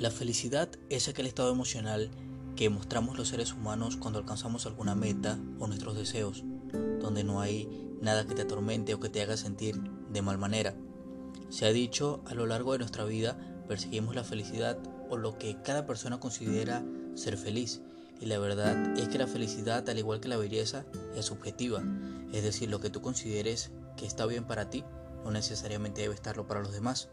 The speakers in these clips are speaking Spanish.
La felicidad es aquel estado emocional que mostramos los seres humanos cuando alcanzamos alguna meta o nuestros deseos, donde no hay nada que te atormente o que te haga sentir de mal manera. Se ha dicho a lo largo de nuestra vida perseguimos la felicidad o lo que cada persona considera ser feliz. Y la verdad es que la felicidad, al igual que la belleza, es subjetiva. Es decir, lo que tú consideres que está bien para ti, no necesariamente debe estarlo para los demás.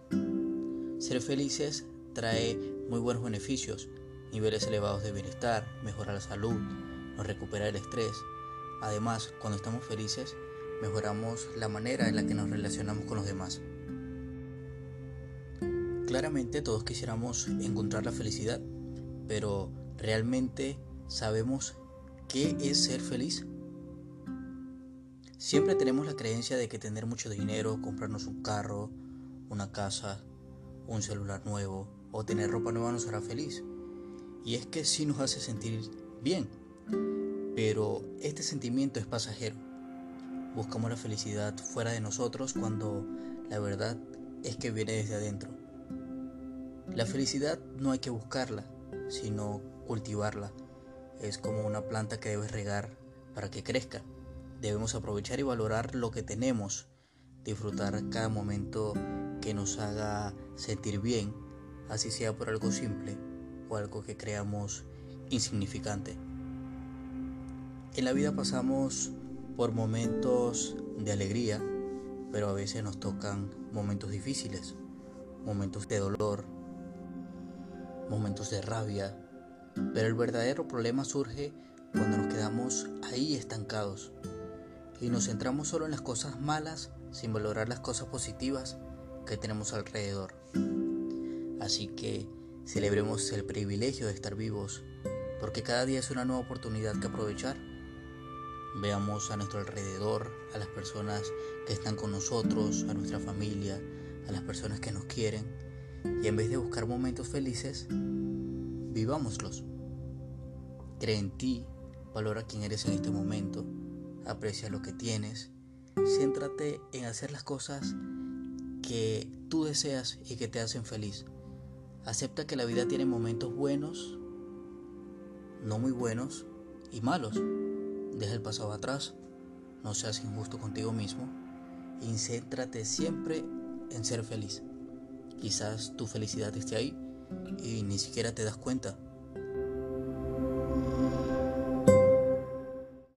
Ser felices trae muy buenos beneficios, niveles elevados de bienestar, mejora la salud, nos recupera el estrés. Además, cuando estamos felices, mejoramos la manera en la que nos relacionamos con los demás. Claramente todos quisiéramos encontrar la felicidad, pero ¿realmente sabemos qué es ser feliz? Siempre tenemos la creencia de que tener mucho dinero, comprarnos un carro, una casa, un celular nuevo o tener ropa nueva nos hará feliz. Y es que sí nos hace sentir bien, pero este sentimiento es pasajero. Buscamos la felicidad fuera de nosotros cuando la verdad es que viene desde adentro. La felicidad no hay que buscarla, sino cultivarla. Es como una planta que debes regar para que crezca. Debemos aprovechar y valorar lo que tenemos, disfrutar cada momento que nos haga sentir bien, así sea por algo simple o algo que creamos insignificante. En la vida pasamos por momentos de alegría, pero a veces nos tocan momentos difíciles, momentos de dolor, momentos de rabia, pero el verdadero problema surge cuando nos quedamos ahí estancados y nos centramos solo en las cosas malas sin valorar las cosas positivas que tenemos alrededor. Así que celebremos el privilegio de estar vivos, porque cada día es una nueva oportunidad que aprovechar. Veamos a nuestro alrededor, a las personas que están con nosotros, a nuestra familia, a las personas que nos quieren, y en vez de buscar momentos felices, vivámoslos. Cree en ti, valora quién eres en este momento, aprecia lo que tienes, céntrate en hacer las cosas que tú deseas y que te hacen feliz. Acepta que la vida tiene momentos buenos, no muy buenos y malos. Deja el pasado atrás, no seas injusto contigo mismo y céntrate siempre en ser feliz. Quizás tu felicidad esté ahí y ni siquiera te das cuenta.